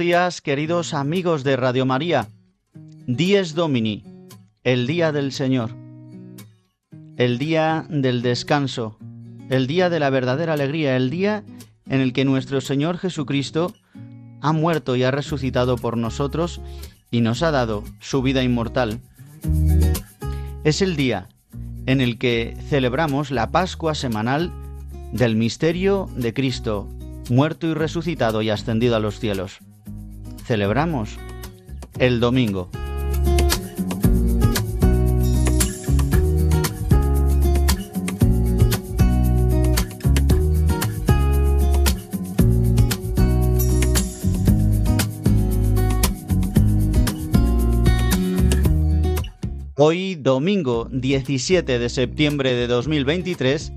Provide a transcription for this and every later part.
Días, queridos amigos de Radio María. Dies Domini, el día del Señor, el día del descanso, el día de la verdadera alegría, el día en el que nuestro Señor Jesucristo ha muerto y ha resucitado por nosotros y nos ha dado su vida inmortal. Es el día en el que celebramos la Pascua semanal del misterio de Cristo, muerto y resucitado y ascendido a los cielos. Celebramos el domingo. Hoy, domingo 17 de septiembre de 2023,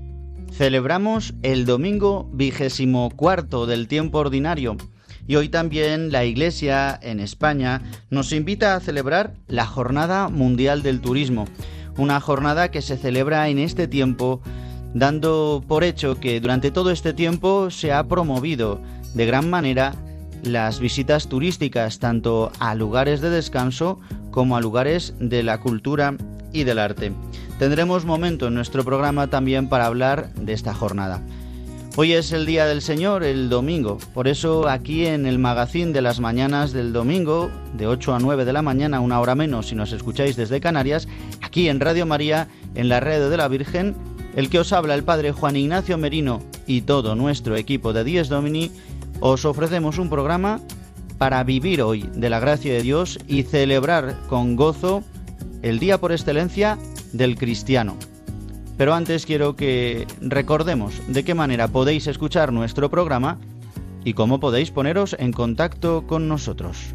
celebramos el domingo vigésimo cuarto del tiempo ordinario y hoy también la Iglesia en España nos invita a celebrar la Jornada Mundial del Turismo, una jornada que se celebra en este tiempo dando por hecho que durante todo este tiempo se ha promovido de gran manera las visitas turísticas tanto a lugares de descanso como a lugares de la cultura y del arte. Tendremos momento en nuestro programa también para hablar de esta jornada. Hoy es el Día del Señor, el domingo, por eso aquí en el magazín de las mañanas del domingo, de 8 a 9 de la mañana, una hora menos si nos escucháis desde Canarias, aquí en Radio María, en la red de la Virgen, el que os habla el Padre Juan Ignacio Merino y todo nuestro equipo de Dies Domini, os ofrecemos un programa para vivir hoy de la gracia de Dios y celebrar con gozo el día por excelencia del cristiano. Pero antes quiero que recordemos de qué manera podéis escuchar nuestro programa y cómo podéis poneros en contacto con nosotros.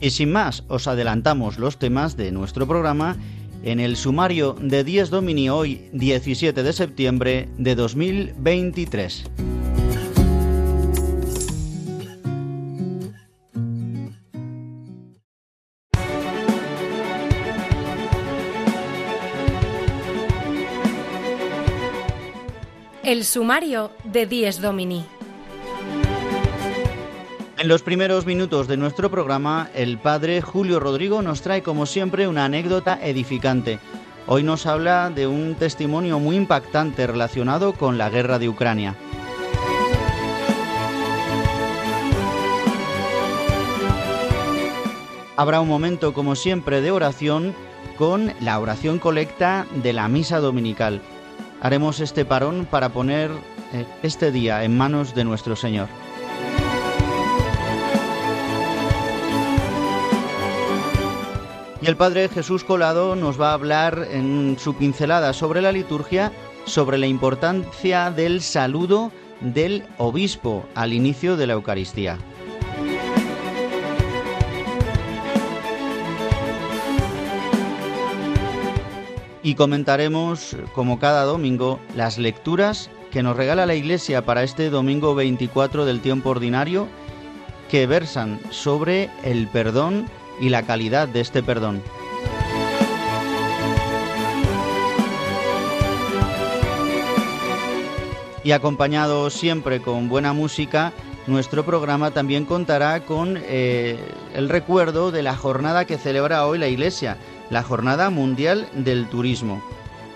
Y sin más, os adelantamos los temas de nuestro programa en el sumario de 10 Domini hoy 17 de septiembre de 2023. El sumario de 10 Domini. En los primeros minutos de nuestro programa, el padre Julio Rodrigo nos trae como siempre una anécdota edificante. Hoy nos habla de un testimonio muy impactante relacionado con la guerra de Ucrania. Habrá un momento como siempre de oración con la oración colecta de la misa dominical. Haremos este parón para poner eh, este día en manos de nuestro Señor. Y el Padre Jesús Colado nos va a hablar en su pincelada sobre la liturgia, sobre la importancia del saludo del obispo al inicio de la Eucaristía. Y comentaremos, como cada domingo, las lecturas que nos regala la Iglesia para este domingo 24 del tiempo ordinario, que versan sobre el perdón y la calidad de este perdón. Y acompañado siempre con buena música, nuestro programa también contará con eh, el recuerdo de la jornada que celebra hoy la Iglesia, la Jornada Mundial del Turismo.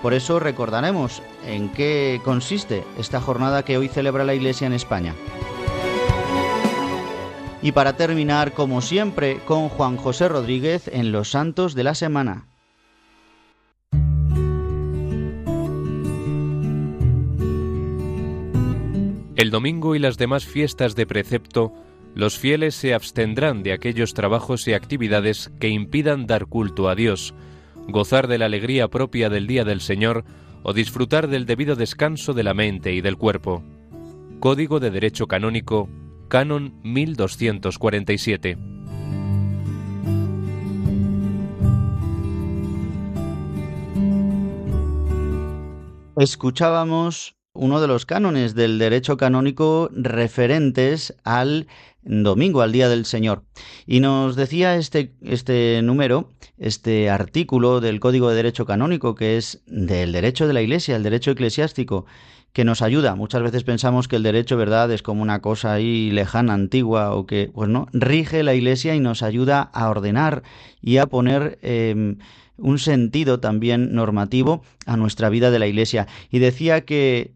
Por eso recordaremos en qué consiste esta jornada que hoy celebra la Iglesia en España. Y para terminar, como siempre, con Juan José Rodríguez en Los Santos de la Semana. El domingo y las demás fiestas de precepto, los fieles se abstendrán de aquellos trabajos y actividades que impidan dar culto a Dios, gozar de la alegría propia del día del Señor o disfrutar del debido descanso de la mente y del cuerpo. Código de Derecho Canónico Canon 1247. Escuchábamos uno de los cánones del derecho canónico referentes al domingo, al Día del Señor. Y nos decía este, este número, este artículo del Código de Derecho Canónico, que es del derecho de la Iglesia, el derecho eclesiástico, que nos ayuda. Muchas veces pensamos que el derecho, ¿verdad?, es como una cosa ahí lejana, antigua, o que, pues no, rige la Iglesia y nos ayuda a ordenar y a poner em, un sentido también normativo a nuestra vida de la Iglesia. Y decía que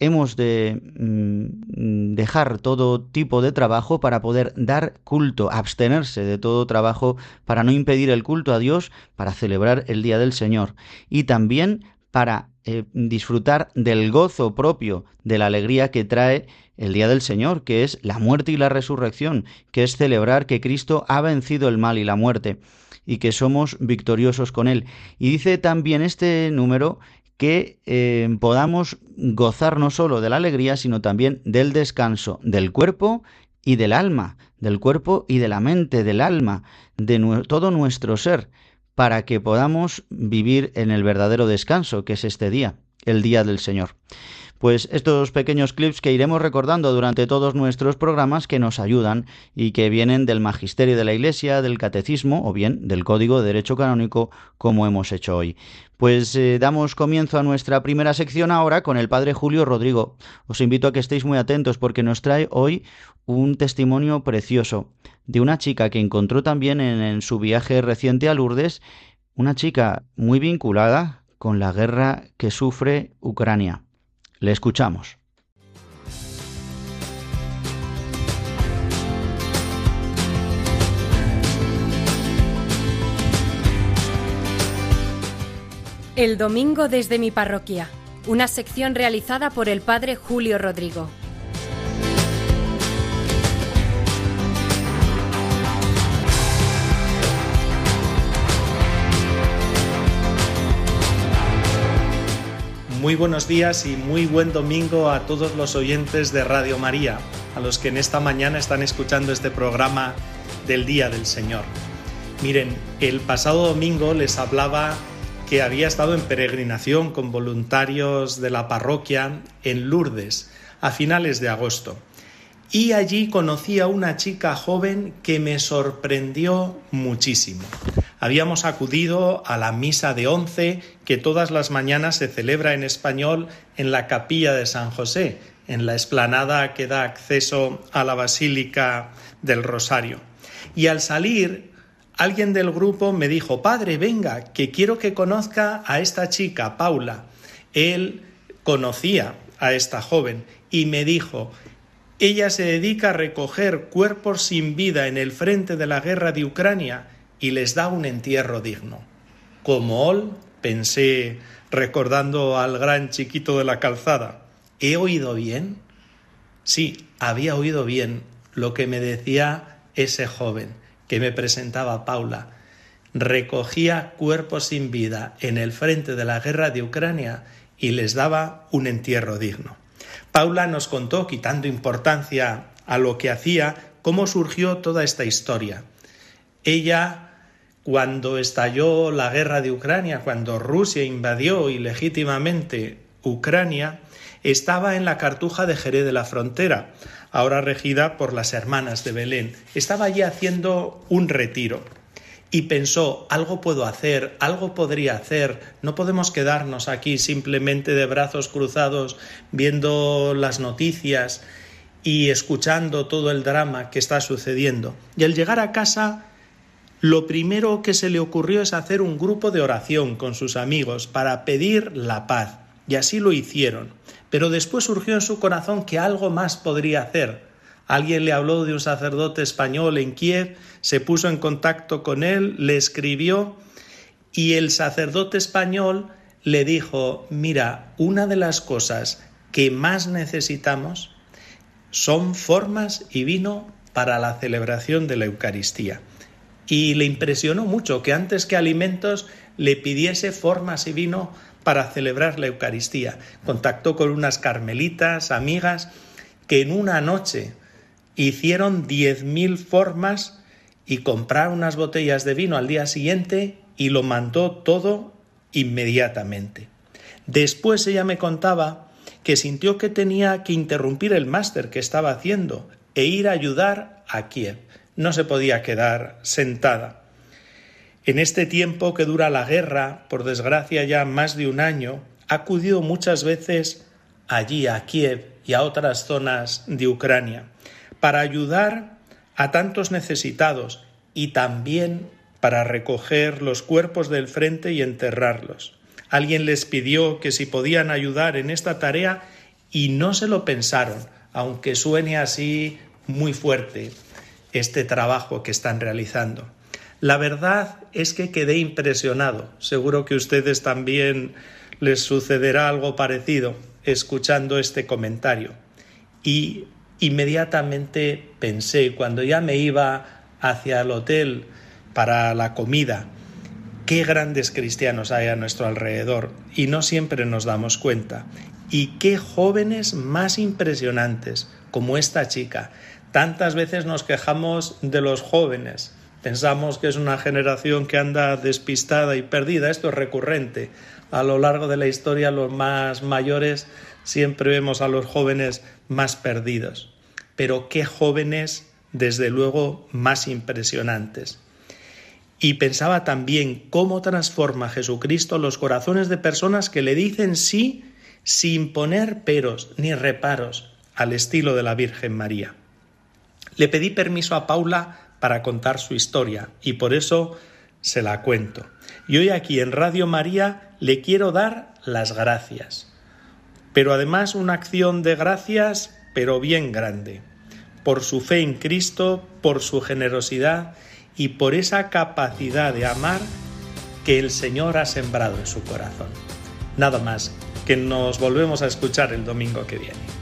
hemos de mm, dejar todo tipo de trabajo para poder dar culto, abstenerse de todo trabajo para no impedir el culto a Dios, para celebrar el Día del Señor y también para eh, disfrutar del gozo propio, de la alegría que trae el día del Señor, que es la muerte y la resurrección, que es celebrar que Cristo ha vencido el mal y la muerte y que somos victoriosos con Él. Y dice también este número que eh, podamos gozar no solo de la alegría, sino también del descanso del cuerpo y del alma, del cuerpo y de la mente, del alma, de todo nuestro ser para que podamos vivir en el verdadero descanso, que es este día, el día del Señor. Pues estos pequeños clips que iremos recordando durante todos nuestros programas que nos ayudan y que vienen del magisterio de la Iglesia, del catecismo o bien del Código de Derecho Canónico como hemos hecho hoy. Pues eh, damos comienzo a nuestra primera sección ahora con el Padre Julio Rodrigo. Os invito a que estéis muy atentos porque nos trae hoy un testimonio precioso de una chica que encontró también en, su viaje reciente a Lourdes, una chica muy vinculada con la guerra que sufre Ucrania. Le escuchamos. El domingo desde mi parroquia, una sección realizada por el padre Julio Rodrigo. Muy buenos días y muy buen domingo a todos los oyentes de Radio María, a los que en esta mañana están escuchando este programa del Día del Señor. Miren, el pasado domingo les hablaba que había estado en peregrinación con voluntarios de la parroquia en Lourdes a finales de agosto. Y allí conocí a una chica joven que me sorprendió muchísimo habíamos acudido a la misa de once que todas las mañanas se celebra en español en la capilla de San José, en la explanada que da acceso a la Basílica del Rosario. Y al salir, alguien del grupo me dijo, Padre, venga, que quiero que conozca a esta chica, Paula. Él conocía a esta joven y me dijo, ella se dedica a recoger cuerpos sin vida en el frente de la guerra de Ucrania y les da un entierro digno. como ol, pensé recordando al gran chiquito de la calzada. ¿He oído bien? Sí, había oído bien lo que me decía ese joven que me presentaba Paula. Recogía cuerpos sin vida en el frente de la guerra de Ucrania y les daba un entierro digno. Paula nos contó, quitando importancia a lo que hacía, cómo surgió toda esta historia. Ella, cuando estalló la guerra de Ucrania, cuando Rusia invadió ilegítimamente Ucrania, estaba en la cartuja de Jerez de la Frontera, ahora regida por las hermanas de Belén. Estaba allí haciendo un retiro y pensó, algo puedo hacer, algo podría hacer, no podemos quedarnos aquí simplemente de brazos cruzados viendo las noticias y escuchando todo el drama que está sucediendo. Y al llegar a casa, lo primero que se le ocurrió es hacer un grupo de oración con sus amigos para pedir la paz. Y así lo hicieron. Pero después surgió en su corazón que algo más podría hacer. Alguien le habló de un sacerdote español en Kiev, se puso en contacto con él, le escribió y el sacerdote español le dijo, mira, una de las cosas que más necesitamos son formas y vino para la celebración de la Eucaristía. Y le impresionó mucho que antes que alimentos le pidiese formas y vino para celebrar la Eucaristía. Contactó con unas carmelitas, amigas, que en una noche hicieron diez mil formas y compraron unas botellas de vino al día siguiente y lo mandó todo inmediatamente. Después ella me contaba que sintió que tenía que interrumpir el máster que estaba haciendo e ir a ayudar a Kiev. No se podía quedar sentada. En este tiempo que dura la guerra, por desgracia ya más de un año, ha acudido muchas veces allí a Kiev y a otras zonas de Ucrania para ayudar a tantos necesitados y también para recoger los cuerpos del frente y enterrarlos. Alguien les pidió que si podían ayudar en esta tarea y no se lo pensaron, aunque suene así muy fuerte este trabajo que están realizando. La verdad es que quedé impresionado. Seguro que a ustedes también les sucederá algo parecido escuchando este comentario. Y inmediatamente pensé, cuando ya me iba hacia el hotel para la comida, qué grandes cristianos hay a nuestro alrededor y no siempre nos damos cuenta. Y qué jóvenes más impresionantes como esta chica. Tantas veces nos quejamos de los jóvenes. Pensamos que es una generación que anda despistada y perdida. Esto es recurrente. A lo largo de la historia los más mayores siempre vemos a los jóvenes más perdidos pero qué jóvenes, desde luego, más impresionantes. Y pensaba también cómo transforma Jesucristo los corazones de personas que le dicen sí sin poner peros ni reparos al estilo de la Virgen María. Le pedí permiso a Paula para contar su historia y por eso se la cuento. Y hoy aquí en Radio María le quiero dar las gracias. Pero además una acción de gracias pero bien grande, por su fe en Cristo, por su generosidad y por esa capacidad de amar que el Señor ha sembrado en su corazón. Nada más, que nos volvemos a escuchar el domingo que viene.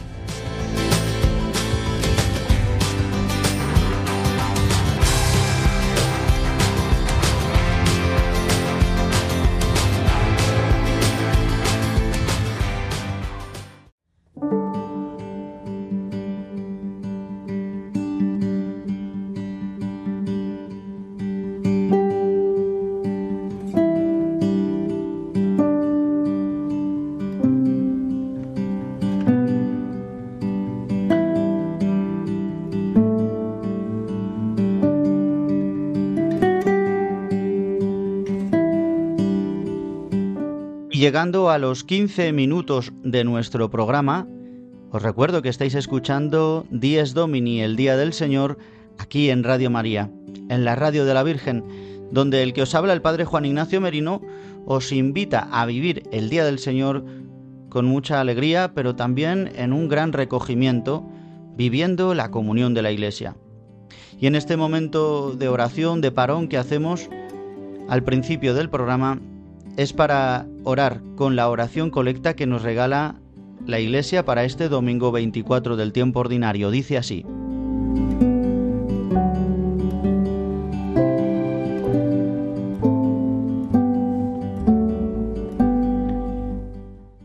Llegando a los 15 minutos de nuestro programa, os recuerdo que estáis escuchando Dies Domini, el Día del Señor, aquí en Radio María, en la Radio de la Virgen, donde el que os habla, el Padre Juan Ignacio Merino, os invita a vivir el Día del Señor con mucha alegría, pero también en un gran recogimiento, viviendo la comunión de la Iglesia. Y en este momento de oración, de parón que hacemos al principio del programa, es para orar con la oración colecta que nos regala la Iglesia para este domingo 24 del tiempo ordinario. Dice así.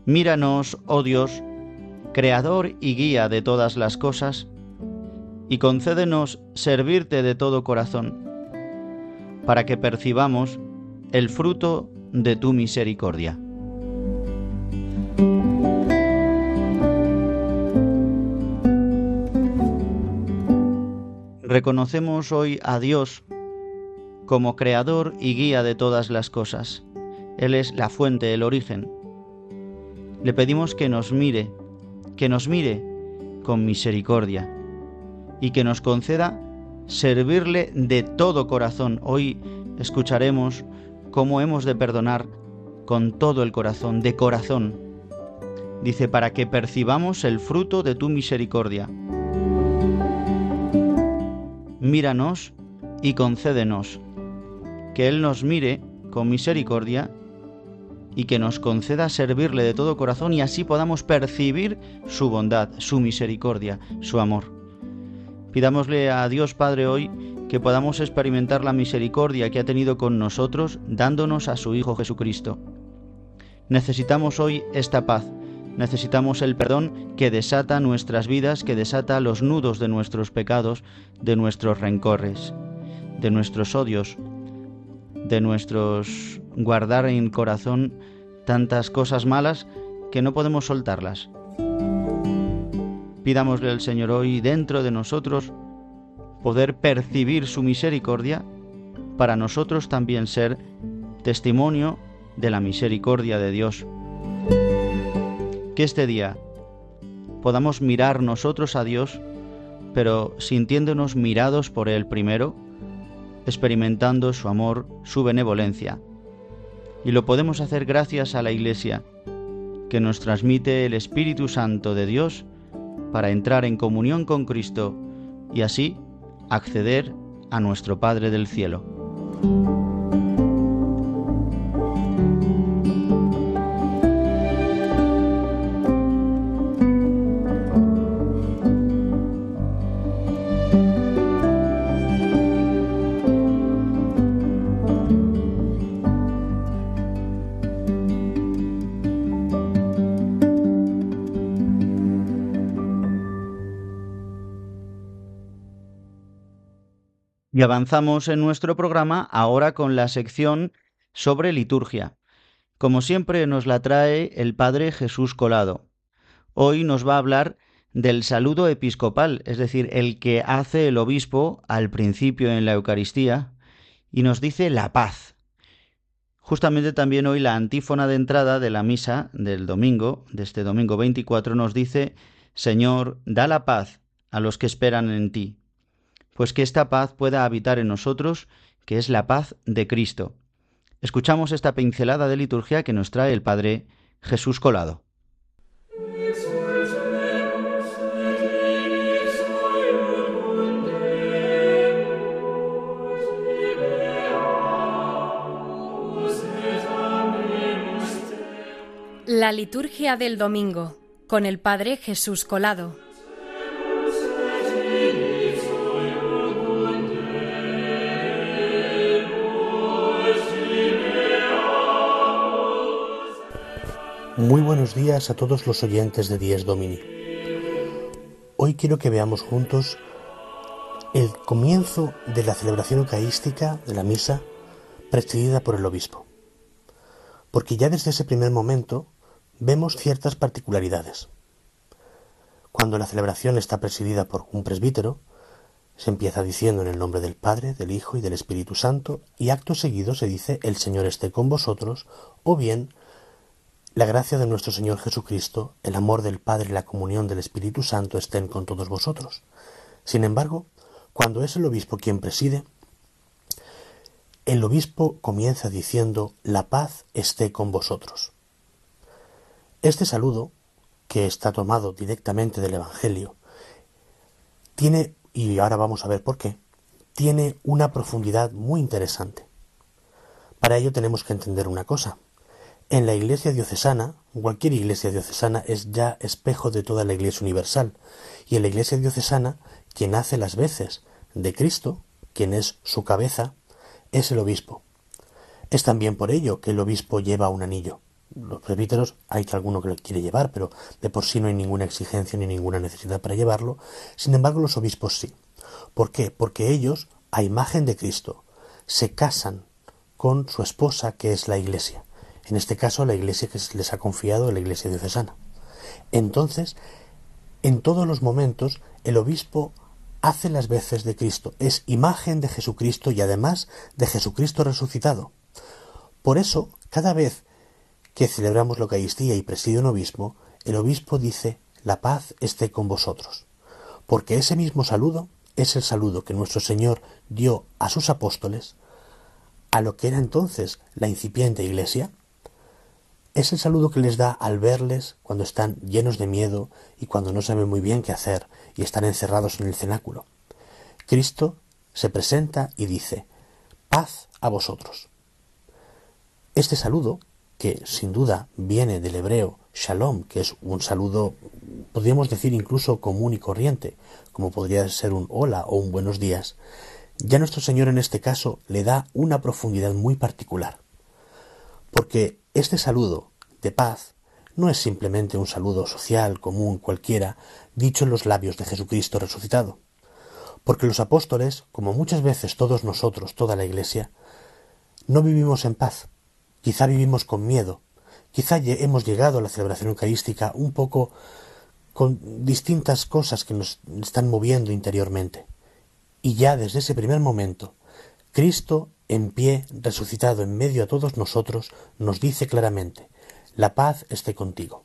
Míranos, oh Dios, Creador y guía de todas las cosas, y concédenos servirte de todo corazón, para que percibamos el fruto de tu misericordia. Reconocemos hoy a Dios como creador y guía de todas las cosas. Él es la fuente, el origen le pedimos que nos mire, que nos mire con misericordia y que nos conceda servirle de todo corazón. Hoy escucharemos cómo hemos de perdonar con todo el corazón, de corazón. Dice, para que percibamos el fruto de tu misericordia. Míranos y concédenos que Él nos mire con misericordia y que nos conceda servirle de todo corazón y así podamos percibir su bondad, su misericordia, su amor. Pidámosle a Dios Padre hoy que podamos experimentar la misericordia que ha tenido con nosotros dándonos a su Hijo Jesucristo. Necesitamos hoy esta paz, necesitamos el perdón que desata nuestras vidas, que desata los nudos de nuestros pecados, de nuestros rencores, de nuestros odios, de nuestros guardar en corazón tantas cosas malas que no podemos soltarlas. Pidámosle al Señor hoy dentro de nosotros poder percibir su misericordia para nosotros también ser testimonio de la misericordia de Dios. Que este día podamos mirar nosotros a Dios, pero sintiéndonos mirados por Él primero, experimentando su amor, su benevolencia. Y lo podemos hacer gracias a la Iglesia, que nos transmite el Espíritu Santo de Dios para entrar en comunión con Cristo y así acceder a nuestro Padre del Cielo. Y avanzamos en nuestro programa ahora con la sección sobre liturgia. Como siempre nos la trae el Padre Jesús Colado. Hoy nos va a hablar del saludo episcopal, es decir, el que hace el obispo al principio en la Eucaristía, y nos dice la paz. Justamente también hoy la antífona de entrada de la misa del domingo, de este domingo 24, nos dice, Señor, da la paz a los que esperan en ti pues que esta paz pueda habitar en nosotros, que es la paz de Cristo. Escuchamos esta pincelada de liturgia que nos trae el Padre Jesús Colado. La liturgia del domingo con el Padre Jesús Colado. Muy buenos días a todos los oyentes de Dies Domini. Hoy quiero que veamos juntos el comienzo de la celebración eucarística de la misa presidida por el obispo. Porque ya desde ese primer momento vemos ciertas particularidades. Cuando la celebración está presidida por un presbítero, se empieza diciendo en el nombre del Padre, del Hijo y del Espíritu Santo, y acto seguido se dice el Señor esté con vosotros, o bien la gracia de nuestro Señor Jesucristo, el amor del Padre y la comunión del Espíritu Santo estén con todos vosotros. Sin embargo, cuando es el obispo quien preside, el obispo comienza diciendo, la paz esté con vosotros. Este saludo, que está tomado directamente del Evangelio, tiene, y ahora vamos a ver por qué, tiene una profundidad muy interesante. Para ello tenemos que entender una cosa. En la iglesia diocesana, cualquier iglesia diocesana es ya espejo de toda la iglesia universal, y en la iglesia diocesana, quien hace las veces de Cristo, quien es su cabeza, es el obispo. Es también por ello que el obispo lleva un anillo. Los presbíteros hay que alguno que lo quiere llevar, pero de por sí no hay ninguna exigencia ni ninguna necesidad para llevarlo. Sin embargo, los obispos sí. ¿Por qué? Porque ellos, a imagen de Cristo, se casan con su esposa, que es la Iglesia. En este caso, la Iglesia que les ha confiado, la Iglesia diocesana. Entonces, en todos los momentos, el obispo hace las veces de Cristo, es imagen de Jesucristo y además de Jesucristo resucitado. Por eso, cada vez que celebramos la Eucaristía y preside un obispo, el obispo dice, la paz esté con vosotros. Porque ese mismo saludo es el saludo que nuestro Señor dio a sus apóstoles, a lo que era entonces la incipiente iglesia, es el saludo que les da al verles cuando están llenos de miedo y cuando no saben muy bien qué hacer y están encerrados en el cenáculo. Cristo se presenta y dice, paz a vosotros. Este saludo, que sin duda viene del hebreo shalom, que es un saludo, podríamos decir incluso común y corriente, como podría ser un hola o un buenos días, ya nuestro Señor en este caso le da una profundidad muy particular. Porque este saludo de paz no es simplemente un saludo social, común, cualquiera, dicho en los labios de Jesucristo resucitado. Porque los apóstoles, como muchas veces todos nosotros, toda la Iglesia, no vivimos en paz, Quizá vivimos con miedo, quizá hemos llegado a la celebración eucarística un poco con distintas cosas que nos están moviendo interiormente. Y ya desde ese primer momento, Cristo, en pie, resucitado en medio a todos nosotros, nos dice claramente, la paz esté contigo.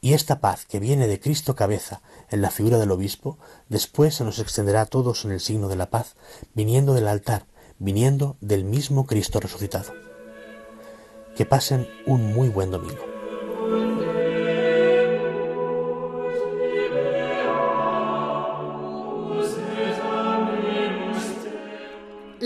Y esta paz que viene de Cristo cabeza en la figura del obispo, después se nos extenderá a todos en el signo de la paz, viniendo del altar, viniendo del mismo Cristo resucitado. Que pasen un muy buen domingo.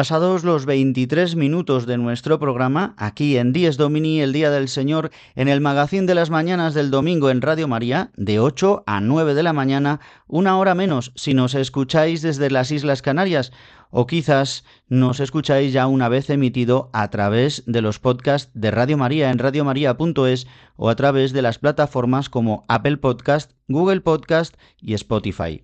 Pasados los 23 minutos de nuestro programa, aquí en Dies Domini, el Día del Señor, en el Magazín de las Mañanas del Domingo en Radio María, de 8 a 9 de la mañana, una hora menos si nos escucháis desde las Islas Canarias, o quizás nos escucháis ya una vez emitido a través de los podcasts de Radio María en radiomaria.es o a través de las plataformas como Apple Podcast, Google Podcast y Spotify.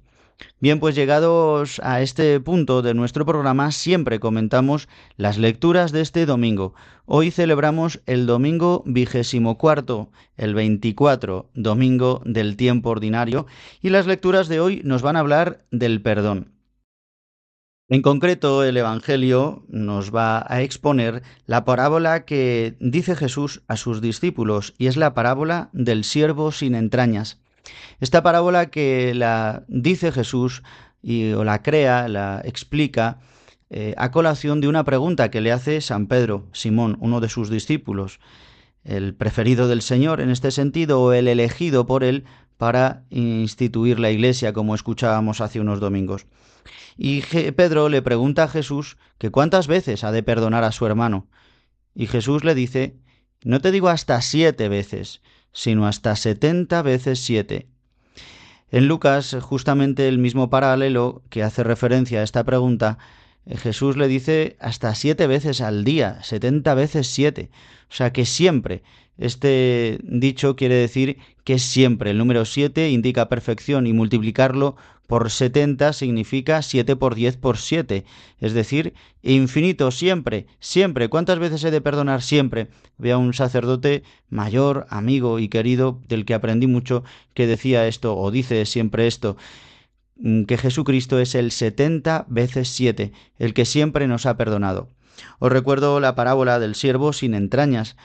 Bien, pues llegados a este punto de nuestro programa, siempre comentamos las lecturas de este domingo. Hoy celebramos el domingo vigésimo cuarto, el 24, domingo del tiempo ordinario, y las lecturas de hoy nos van a hablar del perdón. En concreto, el Evangelio nos va a exponer la parábola que dice Jesús a sus discípulos, y es la parábola del siervo sin entrañas. Esta parábola que la dice Jesús y, o la crea, la explica eh, a colación de una pregunta que le hace San Pedro, Simón, uno de sus discípulos, el preferido del Señor en este sentido o el elegido por él para instituir la iglesia, como escuchábamos hace unos domingos. Y Pedro le pregunta a Jesús que cuántas veces ha de perdonar a su hermano. Y Jesús le dice, no te digo hasta siete veces, sino hasta setenta veces siete. En Lucas, justamente el mismo paralelo que hace referencia a esta pregunta, eh, Jesús le dice hasta siete veces al día, setenta veces siete. O sea que siempre. Este dicho quiere decir que siempre. El número siete indica perfección y multiplicarlo por 70 significa 7 por 10 por 7, es decir, infinito siempre, siempre. ¿Cuántas veces he de perdonar siempre? Vea un sacerdote mayor, amigo y querido, del que aprendí mucho, que decía esto o dice siempre esto. mm, que Jesucristo es el 70 veces 7, el que siempre nos ha perdonado. Os recuerdo la parábola del siervo sin entrañas.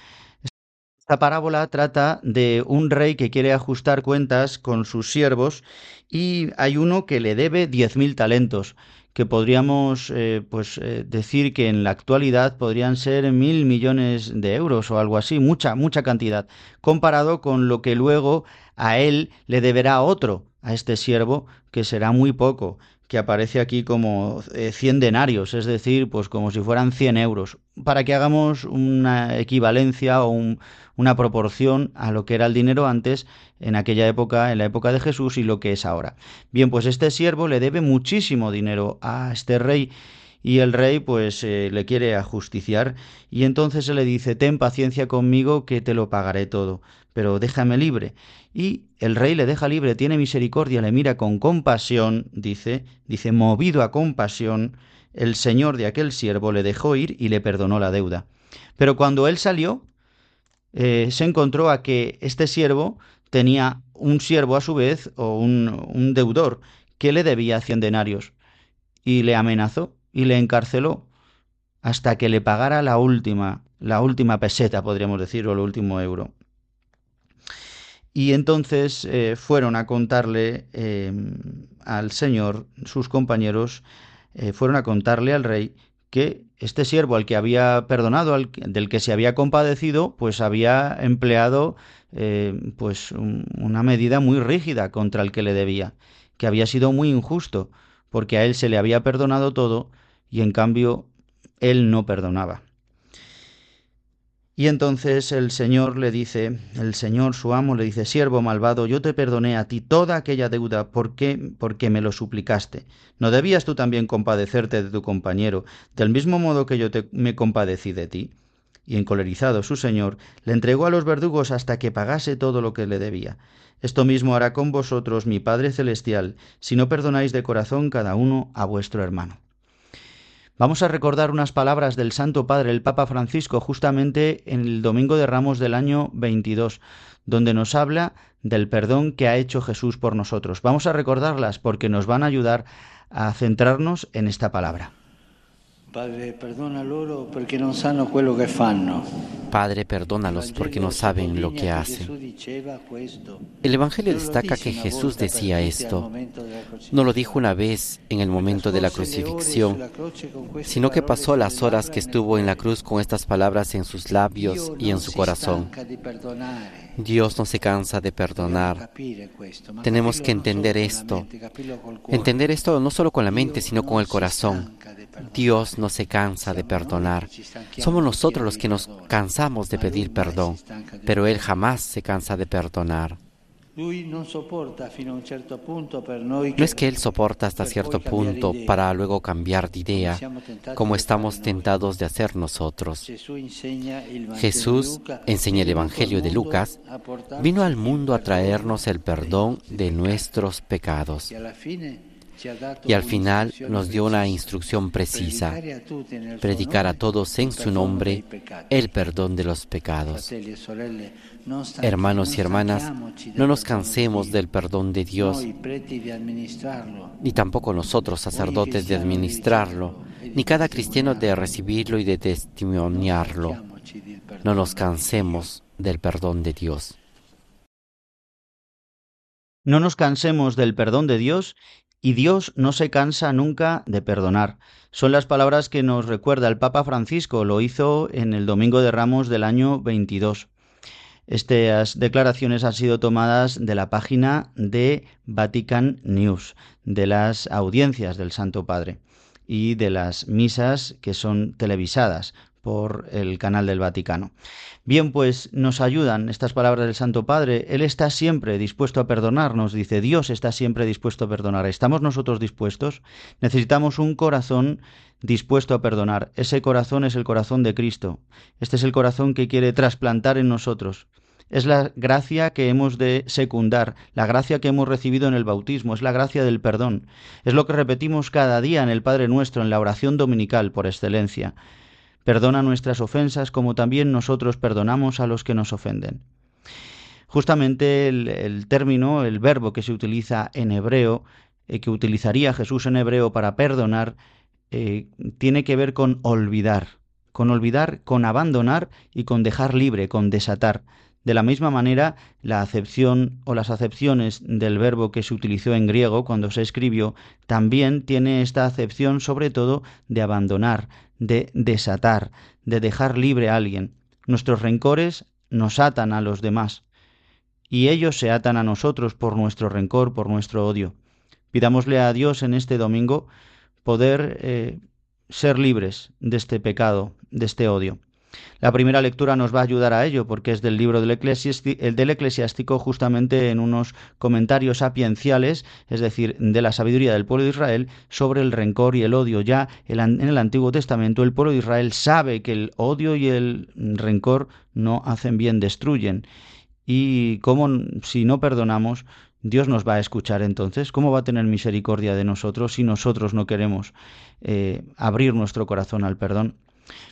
Esta parábola trata de un rey que quiere ajustar cuentas con sus siervos y hay uno que le debe diez mil talentos que podríamos eh, pues eh, decir que en la actualidad podrían ser mil millones de euros o algo así, mucha, mucha cantidad, comparado con lo que luego a él le deberá otro, a este siervo, que será muy poco, que aparece aquí como eh, cien 100 denarios, es decir, pues como si fueran 100 euros, para que hagamos una equivalencia o un, una proporción a lo que era el dinero antes en aquella época, en la época de Jesús y lo que es ahora. Bien, pues este siervo le debe muchísimo dinero a este rey y el rey pues eh, le quiere ajusticiar. Y entonces se le dice ten paciencia conmigo que te lo pagaré todo, pero déjame libre. Y el rey le deja libre, tiene misericordia, le mira con compasión, dice, dice movido a compasión, el señor de aquel siervo le dejó ir y le perdonó la deuda. Pero cuando él salió, eh, se encontró a que este siervo tenía un siervo a su vez o un, un deudor que le debía cien denarios y le amenazó y le encarceló hasta que le pagara la última, la última peseta, podríamos decir, o el último euro. Y entonces eh, fueron a contarle eh, al Señor, sus compañeros, fueron a contarle al rey que este siervo al que había perdonado, del que se había compadecido, pues había empleado eh, pues una medida muy rígida contra el que le debía, que había sido muy injusto, porque a él se le había perdonado todo y en cambio él no perdonaba. Y entonces el Señor le dice, el Señor su amo le dice, siervo malvado, yo te perdoné a ti toda aquella deuda porque porque me lo suplicaste. ¿No debías tú también compadecerte de tu compañero, del mismo modo que yo me compadecí de ti? Y encolerizado su señor, le entregó a los verdugos hasta que pagase todo lo que le debía. Esto mismo hará con vosotros mi Padre Celestial, si no perdonáis de corazón cada uno a vuestro hermano. Vamos a recordar unas palabras del Santo Padre, el Papa Francisco, justamente en el Domingo de Ramos del año 22, donde nos habla del perdón que ha hecho Jesús por nosotros. Vamos a recordarlas porque nos van a ayudar a centrarnos en esta palabra. Padre, perdona loro perché non sanno quello che fanno. Padre, perdónalos porque no saben lo que hacen. El Evangelio destaca que Jesús decía esto. No lo dijo una vez en el momento de la crucifixión, sino que pasó las horas que estuvo en la cruz con estas palabras en sus labios y en su corazón. Dios no se cansa de perdonar. Tenemos que entender esto. Entender esto no solo con la mente, sino con el corazón. Dios no se cansa de perdonar. Somos nosotros los que nos cansamos de pedir perdón, pero Él jamás se cansa de perdonar. No es que Él soporta hasta cierto punto para luego cambiar de idea, como estamos tentados de hacer nosotros. Jesús enseña el Evangelio de Lucas, vino al mundo a traernos el perdón de nuestros pecados y al final nos dio una instrucción precisa, predicar a todos en su nombre el perdón de los pecados. Hermanos y hermanas, no nos cansemos del perdón de Dios, ni tampoco nosotros sacerdotes de administrarlo, ni cada cristiano de recibirlo y de testimoniarlo. No nos cansemos del perdón de Dios. No nos cansemos del perdón de Dios y Dios no se cansa nunca de perdonar. Son las palabras que nos recuerda el Papa Francisco, lo hizo en el Domingo de Ramos del año 22. Estas declaraciones han sido tomadas de la página de Vatican News, de las audiencias del Santo Padre y de las misas que son televisadas por el canal del Vaticano. Bien, pues nos ayudan estas palabras del Santo Padre. Él está siempre dispuesto a perdonarnos, dice Dios está siempre dispuesto a perdonar. ¿Estamos nosotros dispuestos? Necesitamos un corazón dispuesto a perdonar. Ese corazón es el corazón de Cristo. Este es el corazón que quiere trasplantar en nosotros. Es la gracia que hemos de secundar, la gracia que hemos recibido en el bautismo, es la gracia del perdón. Es lo que repetimos cada día en el Padre nuestro, en la oración dominical por excelencia. Perdona nuestras ofensas como también nosotros perdonamos a los que nos ofenden. Justamente el, término, el verbo que se utiliza en hebreo, eh, que utilizaría Jesús en hebreo para perdonar eh, tiene que ver con olvidar, con olvidar, con abandonar y con dejar libre, con desatar. De la misma manera, la acepción o las acepciones del verbo que se utilizó en griego cuando se escribió también tiene esta acepción sobre todo de abandonar, de desatar, de dejar libre a alguien. Nuestros rencores nos atan a los demás y ellos se atan a nosotros por nuestro rencor, por nuestro odio. Pidámosle a Dios en este domingo poder eh, ser libres de este pecado, de este odio. La primera lectura nos va a ayudar a ello porque es del libro del, el del eclesiástico justamente en unos comentarios sapienciales, es decir, de la sabiduría del pueblo de Israel sobre el rencor y el odio. Ya en el Antiguo Testamento el pueblo de Israel sabe que el odio y el rencor no hacen bien, destruyen. Y como si no perdonamos, Dios nos va a escuchar entonces. ¿Cómo va a tener misericordia de nosotros si nosotros no queremos eh, abrir nuestro corazón al perdón?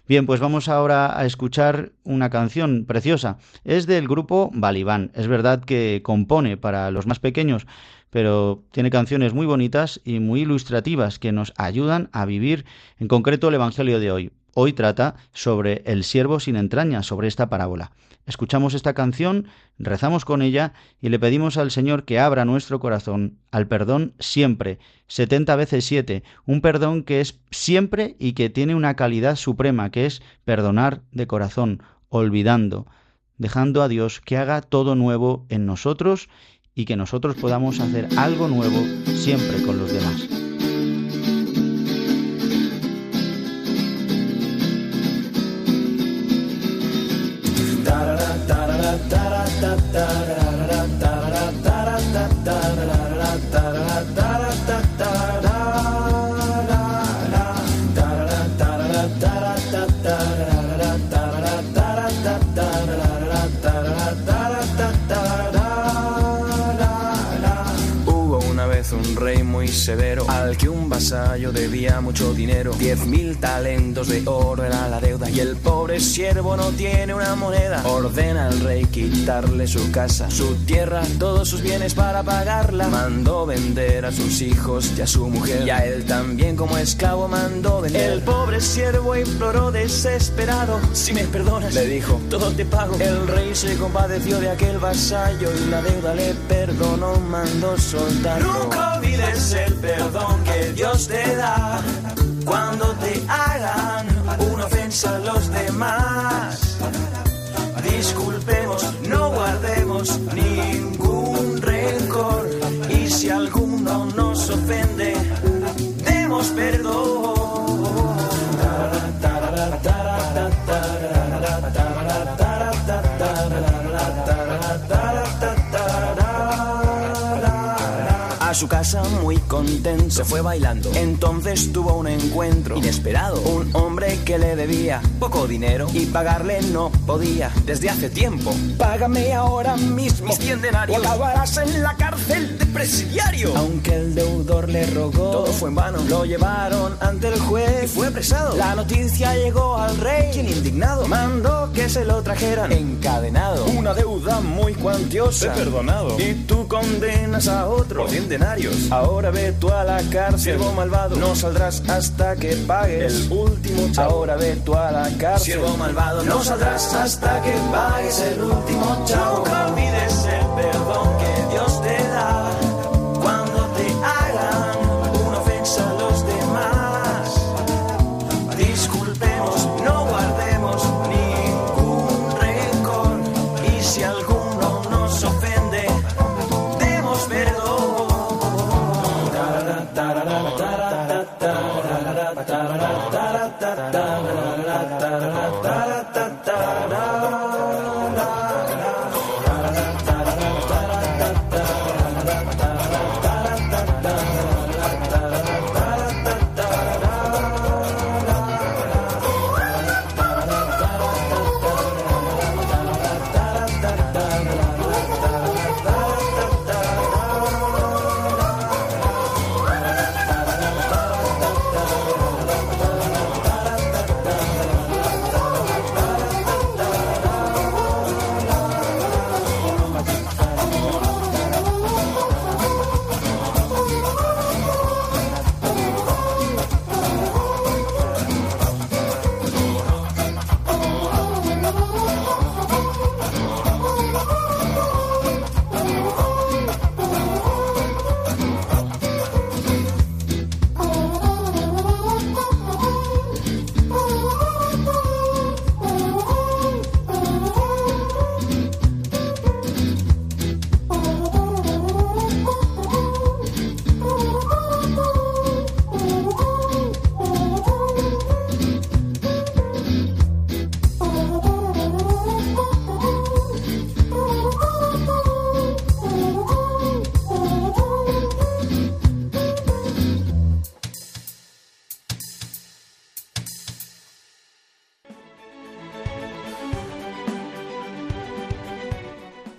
Bien, pues vamos ahora a escuchar una canción preciosa. Es del grupo Balibán. Es verdad que compone para los más pequeños, pero tiene canciones muy bonitas y muy ilustrativas que nos ayudan a vivir en concreto el Evangelio de hoy. Hoy trata sobre el siervo sin entrañas, sobre esta parábola. Escuchamos esta canción, rezamos con ella y le pedimos al Señor que abra nuestro corazón al perdón siempre, setenta veces siete, un perdón que es siempre y que tiene una calidad suprema, que es perdonar de corazón, olvidando, dejando a Dios que haga todo nuevo en nosotros y que nosotros podamos hacer algo nuevo siempre con los demás. da da vasallo debía mucho dinero. Diez mil talentos de oro era la deuda y el pobre siervo no tiene una moneda. Ordena al rey quitarle su casa, su tierra, todos sus bienes para pagarla. Mandó vender a sus hijos y a su mujer y a él también como esclavo mandó vender. El pobre siervo imploró desesperado, si me perdonas, le dijo, todo te pago. El rey se compadeció de aquel vasallo y la deuda le perdonó, mandó soltarlo. Nunca olvides el perdón que Dios te da cuando te hagan una ofensa a los demás. Disculpemos, no guardemos ningún rencor y si alguno nos ofende, demos perdón. Su casa muy contento se fue bailando. Entonces tuvo un encuentro inesperado. Un hombre que le debía poco dinero y pagarle no podía desde hace tiempo. Págame ahora mismo mis 100 denarios o acabarás en la cárcel de presidiario. Aunque el deudor le rogó, todo fue en vano. Lo llevaron ante el juez y fue apresado. La noticia llegó al rey, quien indignado mandó que se lo trajeran encadenado. Una deuda muy cuantiosa. He perdonado. Y tú condenas a otro por 100 Ahora ve tú a la cárcel, siervo malvado. No saldrás hasta que pagues el último chavo. Ahora ve tú a la cárcel, siervo malvado. No saldrás hasta que pagues el último chavo. Nunca olvides el perdón que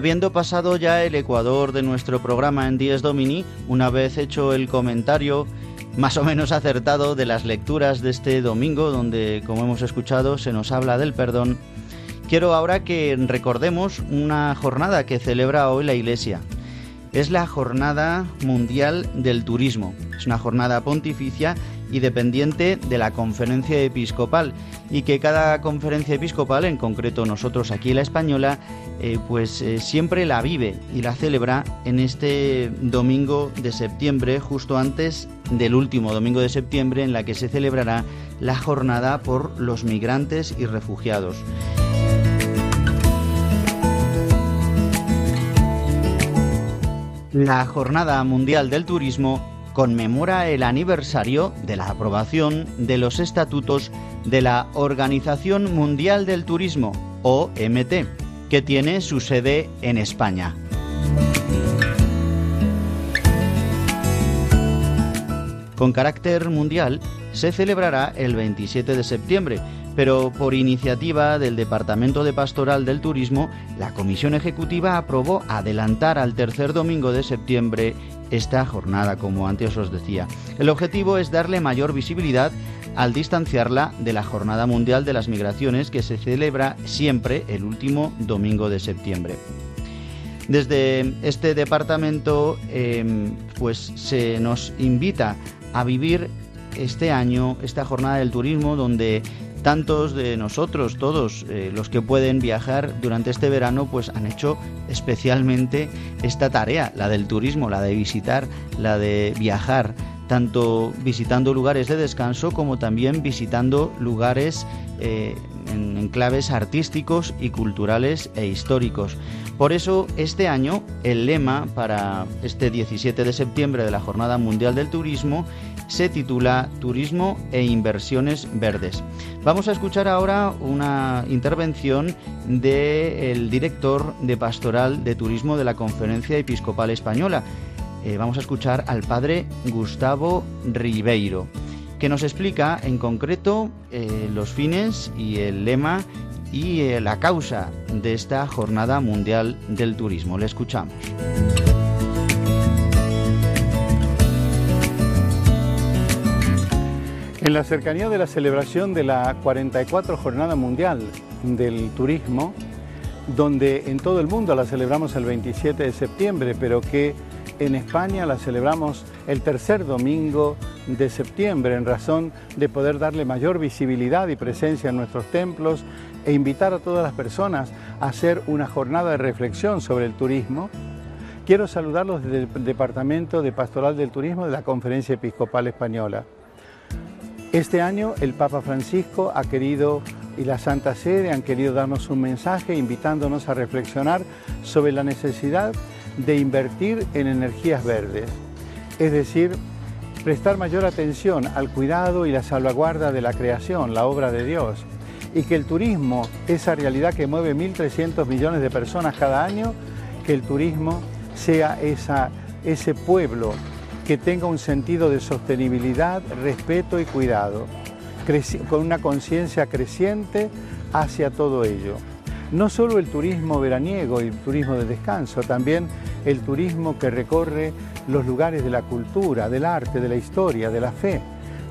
Habiendo pasado ya el ecuador de nuestro programa en Dies Domini, una vez hecho el comentario más o menos acertado de las lecturas de este domingo, donde, como hemos escuchado, se nos habla del perdón, quiero ahora que recordemos una jornada que celebra hoy la Iglesia. Es la Jornada Mundial del Turismo. Es una jornada pontificia y dependiente de la conferencia episcopal y que cada conferencia episcopal, en concreto nosotros aquí la española, eh, pues eh, siempre la vive y la celebra en este domingo de septiembre, justo antes del último domingo de septiembre en la que se celebrará la jornada por los migrantes y refugiados. La Jornada Mundial del Turismo conmemora el aniversario de la aprobación de los estatutos de la Organización Mundial del Turismo, OMT, que tiene su sede en España. Con carácter mundial, se celebrará el 27 de septiembre, pero por iniciativa del Departamento de Pastoral del Turismo, la Comisión Ejecutiva aprobó adelantar al tercer domingo de septiembre esta jornada, como antes os decía. El objetivo es darle mayor visibilidad al distanciarla de la Jornada Mundial de las Migraciones que se celebra siempre el último domingo de septiembre. Desde este departamento em, pues se nos invita a vivir este año esta jornada del turismo donde tantos de nosotros, todos eh, los que pueden viajar durante este verano, pues han hecho especialmente esta tarea, la del turismo, la de visitar, la de viajar, tanto visitando lugares de descanso como también visitando lugares eh, en enclaves artísticos y culturales e históricos. Por eso, este año, el lema para este 17 de septiembre de la Jornada Mundial del Turismo se titula Turismo e Inversiones Verdes. Vamos a escuchar ahora una intervención del director de Pastoral de Turismo de la Conferencia Episcopal Española. Eh, vamos a escuchar al padre Gustavo Ribeiro, que nos explica en concreto eh, los fines y el lema y eh, la causa de esta Jornada Mundial del Turismo. Le escuchamos. En la cercanía de la celebración de la 44 Jornada Mundial del Turismo, donde en todo el mundo la celebramos el 27 de septiembre, pero que en España la celebramos el tercer domingo de septiembre en razón de poder darle mayor visibilidad y presencia en nuestros templos e invitar a todas las personas a hacer una jornada de reflexión sobre el turismo. Quiero saludarlos desde el Departamento de Pastoral del Turismo de la Conferencia Episcopal Española. Este año el Papa Francisco ha querido y la Santa Sede han querido darnos un mensaje invitándonos a reflexionar sobre la necesidad de invertir en energías verdes, es decir, prestar mayor atención al cuidado y la salvaguarda de la creación, la obra de Dios, y que el turismo, esa realidad que mueve 1.300 millones de personas cada año, que el turismo sea esa, ese pueblo que tenga un sentido de sostenibilidad, respeto y cuidado, con una conciencia creciente hacia todo ello. No solo el turismo veraniego y el turismo de descanso, también el turismo que recorre los lugares de la cultura, del arte, de la historia, de la fe.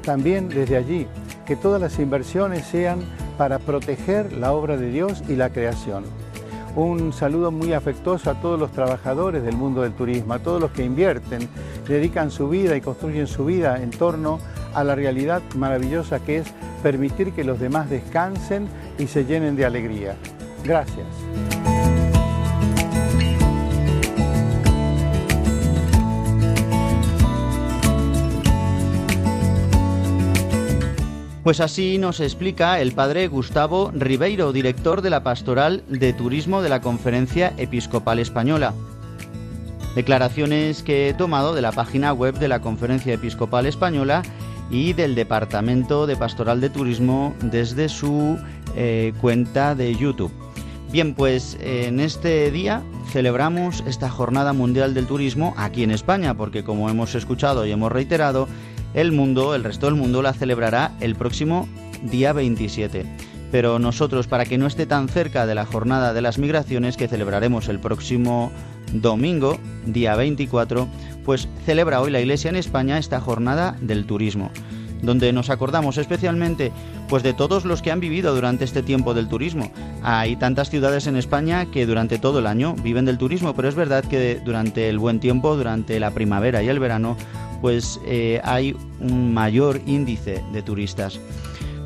También desde allí, que todas las inversiones sean para proteger la obra de Dios y la creación. Un saludo muy afectuoso a todos los trabajadores del mundo del turismo, a todos los que invierten, dedican su vida y construyen su vida en torno a la realidad maravillosa que es permitir que los demás descansen y se llenen de alegría. Gracias. Pues así nos explica el padre Gustavo Ribeiro, director de la Pastoral de Turismo de la Conferencia Episcopal Española. Declaraciones que he tomado de la página web de la Conferencia Episcopal Española y del Departamento de Pastoral de Turismo desde su eh, cuenta de YouTube. Bien, pues en este día celebramos esta Jornada Mundial del Turismo aquí en España, porque como hemos escuchado y hemos reiterado, el mundo, el resto del mundo la celebrará el próximo día 27. Pero nosotros, para que no esté tan cerca de la Jornada de las Migraciones que celebraremos el próximo domingo, día 24, pues celebra hoy la Iglesia en España esta Jornada del Turismo donde nos acordamos especialmente pues de todos los que han vivido durante este tiempo del turismo. Hay tantas ciudades en España que durante todo el año viven del turismo, pero es verdad que durante el buen tiempo, durante la primavera y el verano, pues eh, hay un mayor índice de turistas.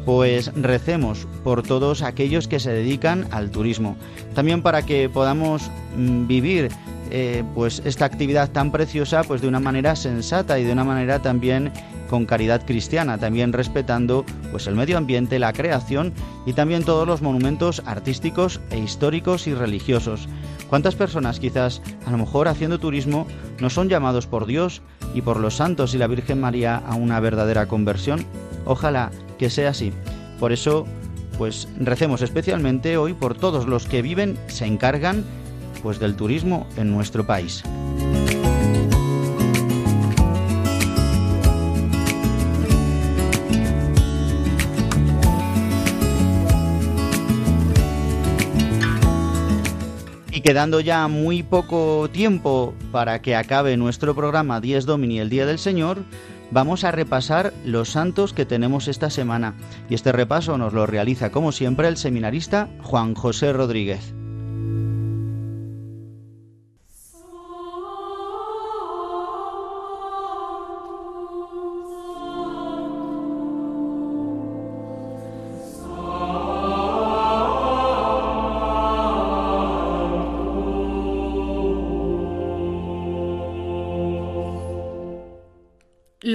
Pues recemos por todos aquellos que se dedican al turismo. También para que podamos mm, vivir eh, pues esta actividad tan preciosa pues de una manera sensata y de una manera también con caridad cristiana, también respetando pues el medio ambiente, la creación y también todos los monumentos artísticos e históricos y religiosos. ¿Cuántas personas quizás a lo mejor haciendo turismo no son llamados por Dios y por los santos y la Virgen María a una verdadera conversión? Ojalá que sea así. Por eso, pues recemos especialmente hoy por todos los que viven, se encargan pues del turismo en nuestro país. Quedando ya muy poco tiempo para que acabe nuestro programa 10 Domini el Día del Señor, vamos a repasar los santos que tenemos esta semana. Y este repaso nos lo realiza, como siempre, el seminarista Juan José Rodríguez.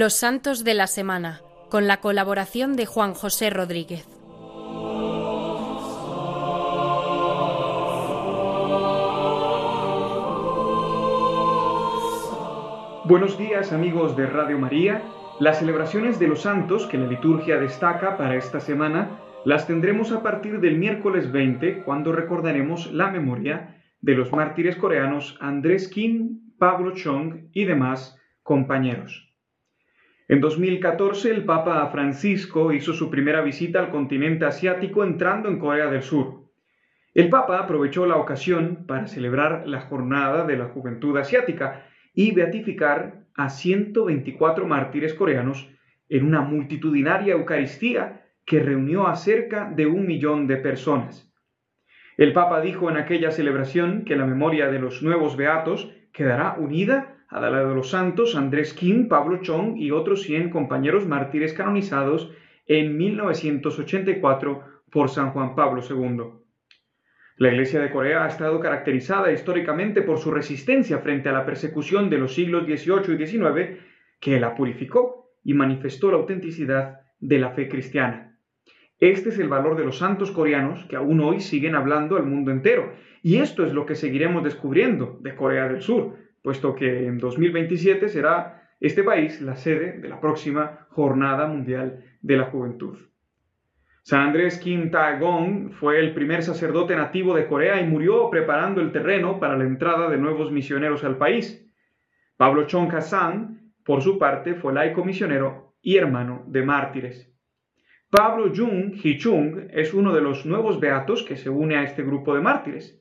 Los Santos de la Semana, con la colaboración de Juan José Rodríguez. Buenos días amigos de Radio María. Las celebraciones de los santos que la liturgia destaca para esta semana las tendremos a partir del miércoles 20 cuando recordaremos la memoria de los mártires coreanos Andrés Kim, Pablo Chong y demás compañeros. En 2014 el Papa Francisco hizo su primera visita al continente asiático entrando en Corea del Sur. El Papa aprovechó la ocasión para celebrar la Jornada de la Juventud Asiática y beatificar a 124 mártires coreanos en una multitudinaria Eucaristía que reunió a cerca de un millón de personas. El Papa dijo en aquella celebración que la memoria de los nuevos beatos quedará unida a la de los santos Andrés Kim, Pablo Chong y otros 100 compañeros mártires canonizados en 1984 por San Juan Pablo II. La Iglesia de Corea ha estado caracterizada históricamente por su resistencia frente a la persecución de los siglos XVIII y XIX, que la purificó y manifestó la autenticidad de la fe cristiana. Este es el valor de los santos coreanos que aún hoy siguen hablando al mundo entero, y esto es lo que seguiremos descubriendo de Corea del Sur, puesto que en 2027 será este país la sede de la próxima Jornada Mundial de la Juventud. San Andrés Kim Ta-gong fue el primer sacerdote nativo de Corea y murió preparando el terreno para la entrada de nuevos misioneros al país. Pablo Chong Ha-san, por su parte, fue laico misionero y hermano de mártires. Pablo Jung Hee-chung es uno de los nuevos beatos que se une a este grupo de mártires.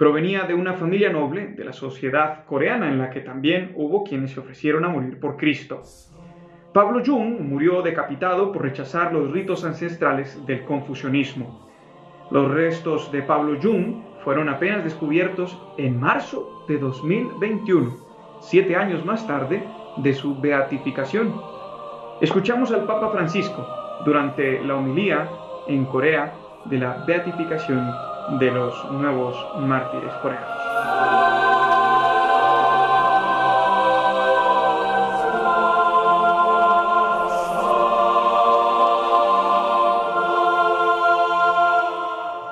Provenía de una familia noble de la sociedad coreana en la que también hubo quienes se ofrecieron a morir por Cristo. Pablo Jung murió decapitado por rechazar los ritos ancestrales del confucianismo. Los restos de Pablo Jung fueron apenas descubiertos en marzo de 2021, siete años más tarde de su beatificación. Escuchamos al Papa Francisco durante la homilía en Corea de la beatificación de los nuevos mártires coreanos.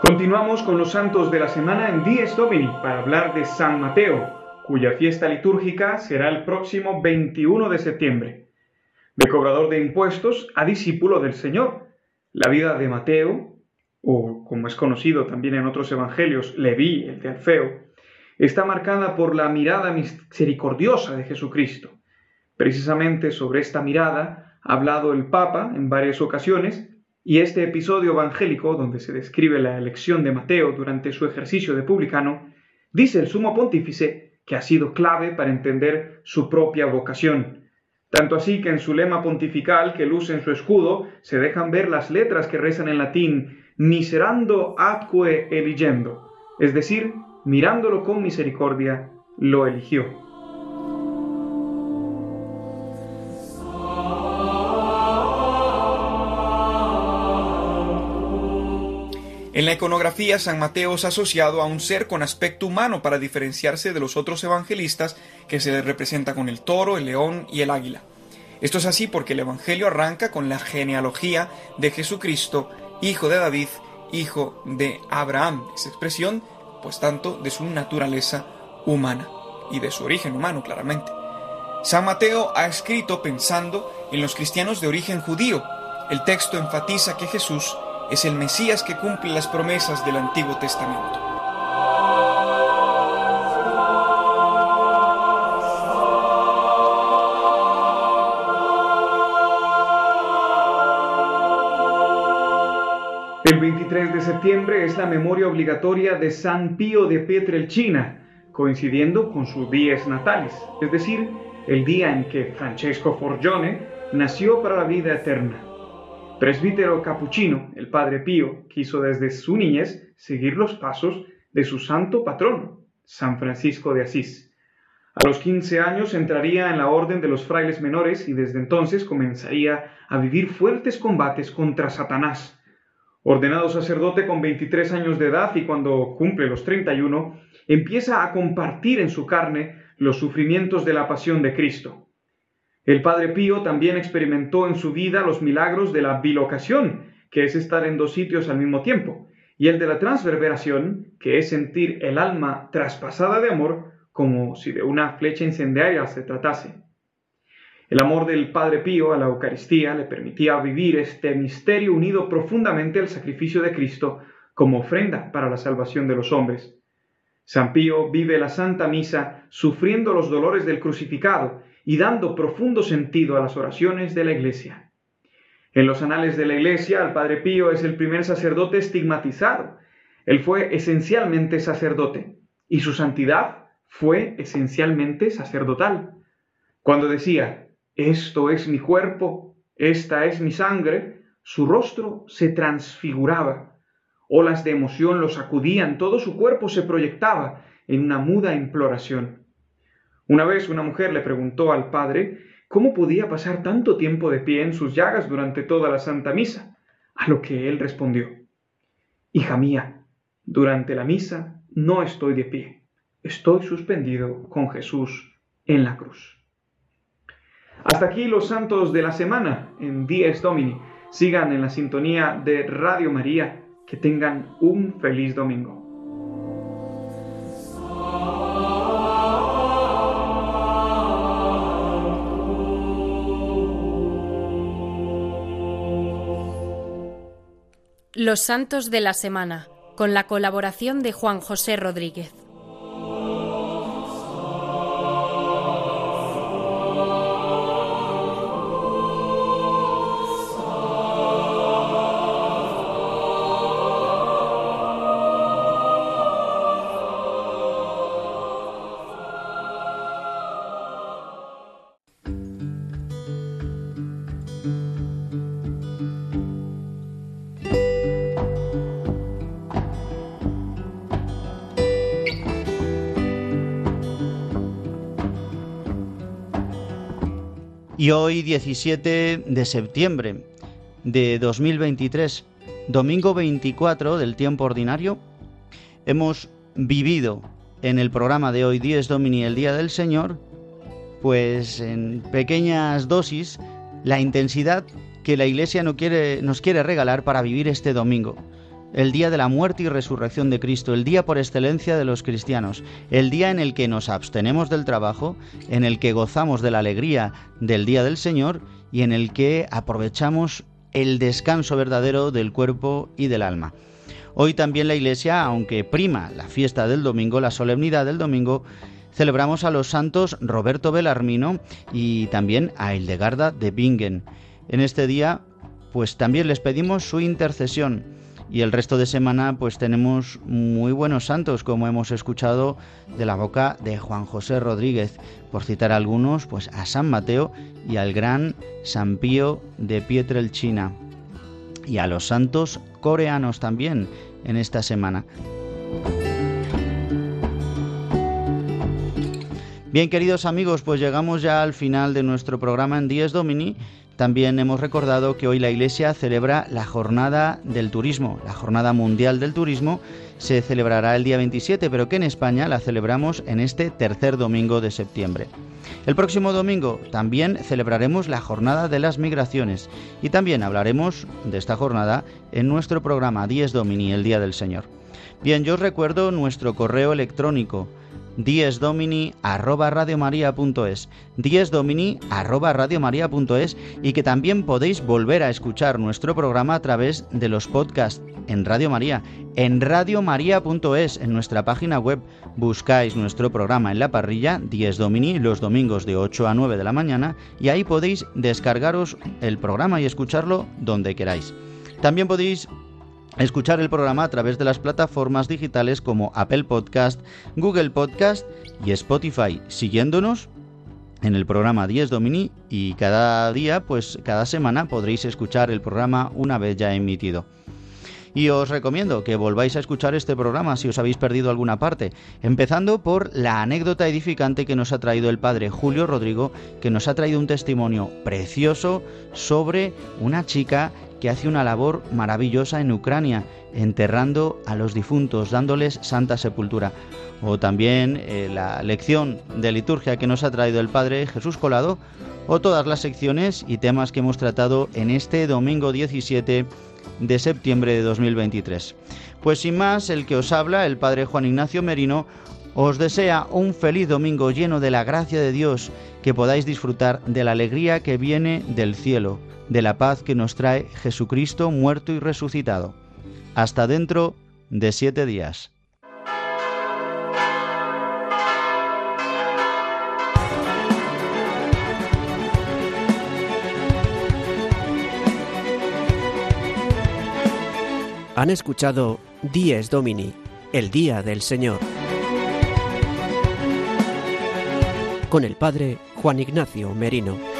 Continuamos con los santos de la semana en Dies Domini para hablar de San Mateo, cuya fiesta litúrgica será el próximo 21 de septiembre. De cobrador de impuestos a discípulo del Señor, la vida de Mateo o como es conocido también en otros evangelios, Leví, el de Alfeo, está marcada por la mirada misericordiosa de Jesucristo. Precisamente sobre esta mirada ha hablado el Papa en varias ocasiones y este episodio evangélico, donde se describe la elección de Mateo durante su ejercicio de publicano, dice el sumo pontífice que ha sido clave para entender su propia vocación. Tanto así que en su lema pontifical que luce en su escudo se dejan ver las letras que rezan en latín miserando atque eligendo, es decir, mirándolo con misericordia, lo eligió. En la iconografía, San Mateo es asociado a un ser con aspecto humano para diferenciarse de los otros evangelistas que se le representa con el toro, el león y el águila. Esto es así porque el Evangelio arranca con la genealogía de Jesucristo, hijo de David, hijo de Abraham. Esa expresión, pues tanto de su naturaleza humana y de su origen humano, claramente. San Mateo ha escrito pensando en los cristianos de origen judío. El texto enfatiza que Jesús es el Mesías que cumple las promesas del Antiguo Testamento. El 23 de septiembre es la memoria obligatoria de San Pío de Pietrelcina, coincidiendo con sus días natales, es decir, el día en que Francesco Forgione nació para la vida eterna. Presbítero capuchino, el Padre Pío quiso desde su niñez seguir los pasos de su santo patrono, San Francisco de Asís. A los 15 años entraría en la orden de los frailes menores y desde entonces comenzaría a vivir fuertes combates contra Satanás. Ordenado sacerdote con 23 años de edad y cuando cumple los 31, empieza a compartir en su carne los sufrimientos de la pasión de Cristo. El Padre Pío también experimentó en su vida los milagros de la bilocación, que es estar en dos sitios al mismo tiempo, y el de la transverberación, que es sentir el alma traspasada de amor como si de una flecha incendiaria se tratase. El amor del Padre Pío a la Eucaristía le permitía vivir este misterio unido profundamente al sacrificio de Cristo como ofrenda para la salvación de los hombres. San Pío vive la Santa Misa sufriendo los dolores del crucificado y dando profundo sentido a las oraciones de la Iglesia. En los anales de la Iglesia, el Padre Pío es el primer sacerdote estigmatizado. Él fue esencialmente sacerdote y su santidad fue esencialmente sacerdotal. Cuando decía, esto es mi cuerpo, esta es mi sangre, su rostro se transfiguraba. Olas de emoción lo sacudían, todo su cuerpo se proyectaba en una muda imploración. Una vez una mujer le preguntó al padre cómo podía pasar tanto tiempo de pie en sus llagas durante toda la Santa Misa, a lo que él respondió, Hija mía, durante la misa no estoy de pie, estoy suspendido con Jesús en la cruz. Hasta aquí los santos de la semana en Dies Domini. Sigan en la sintonía de Radio María. Que tengan un feliz domingo. Los Santos de la Semana, con la colaboración de Juan José Rodríguez. Y hoy 17 de septiembre de 2023, domingo 24 del tiempo ordinario, hemos vivido en el programa de hoy 10 Domini, el Día del Señor, pues en pequeñas dosis la intensidad que la Iglesia no quiere, nos quiere regalar para vivir este domingo. El día de la muerte y resurrección de Cristo, el día por excelencia de los cristianos, el día en el que nos abstenemos del trabajo, en el que gozamos de la alegría del día del Señor y en el que aprovechamos el descanso verdadero del cuerpo y del alma. Hoy también la Iglesia, aunque prima la fiesta del domingo, la solemnidad del domingo, celebramos a los santos Roberto Belarmino y también a Hildegarda de Bingen. En este día, pues también les pedimos su intercesión. Y el resto de semana pues tenemos muy buenos santos, como hemos escuchado de la boca de Juan José Rodríguez, por citar algunos, pues a San Mateo y al gran San Pío de Pietrelchina. Y a los santos coreanos también en esta semana. Bien, queridos amigos, pues llegamos ya al final de nuestro programa en Dies Domini. También hemos recordado que hoy la Iglesia celebra la Jornada del Turismo, la Jornada Mundial del Turismo. Se celebrará el día 27, pero que en España la celebramos en este tercer domingo de septiembre. El próximo domingo también celebraremos la Jornada de las Migraciones y también hablaremos de esta jornada en nuestro programa Dies Domini, el Día del Señor. Bien, yo os recuerdo nuestro correo electrónico diesdomini arroba radiomaria.es diesdomini arroba y que también podéis volver a escuchar nuestro programa a través de los podcasts en Radio María, en radiomaria.es, en nuestra página web. Buscáis nuestro programa en la parrilla Dies Domini los domingos de 8 a 9 de la mañana y ahí podéis descargaros el programa y escucharlo donde queráis. También podéis escuchar el programa a través de las plataformas digitales como Apple Podcast, Google Podcast y Spotify, siguiéndonos en el programa 10 Domini y cada día, pues cada semana podréis escuchar el programa una vez ya emitido. Y os recomiendo que volváis a escuchar este programa si os habéis perdido alguna parte, empezando por la anécdota edificante que nos ha traído el padre Julio Rodrigo, que nos ha traído un testimonio precioso sobre una chica que hace una labor maravillosa en Ucrania, enterrando a los difuntos, dándoles santa sepultura. O también eh, la lección de liturgia que nos ha traído el Padre Jesús Colado, o todas las secciones y temas que hemos tratado en este domingo 17 de septiembre de 2023. Pues sin más, el que os habla, el Padre Juan Ignacio Merino, os desea un feliz domingo lleno de la gracia de Dios, que podáis disfrutar de la alegría que viene del cielo de la paz que nos trae Jesucristo muerto y resucitado. Hasta dentro de siete días. Han escuchado Dies Domini, el Día del Señor, con el Padre Juan Ignacio Merino.